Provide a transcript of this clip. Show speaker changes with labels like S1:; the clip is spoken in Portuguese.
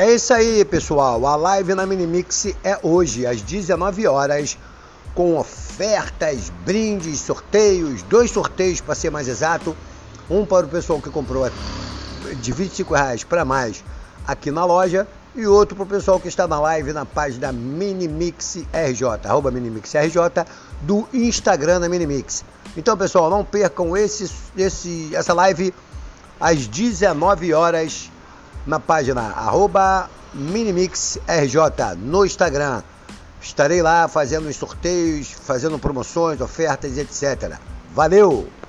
S1: É isso aí, pessoal. A live na Minimix é hoje, às 19 horas, com ofertas, brindes, sorteios, dois sorteios para ser mais exato. Um para o pessoal que comprou de 25 reais para mais aqui na loja e outro para o pessoal que está na live na página Minimix RJ, arroba Minimix RJ, do Instagram da Minimix. Então, pessoal, não percam esse, esse, essa live às 19 horas na página MinimixRJ no Instagram. Estarei lá fazendo sorteios, fazendo promoções, ofertas, etc. Valeu!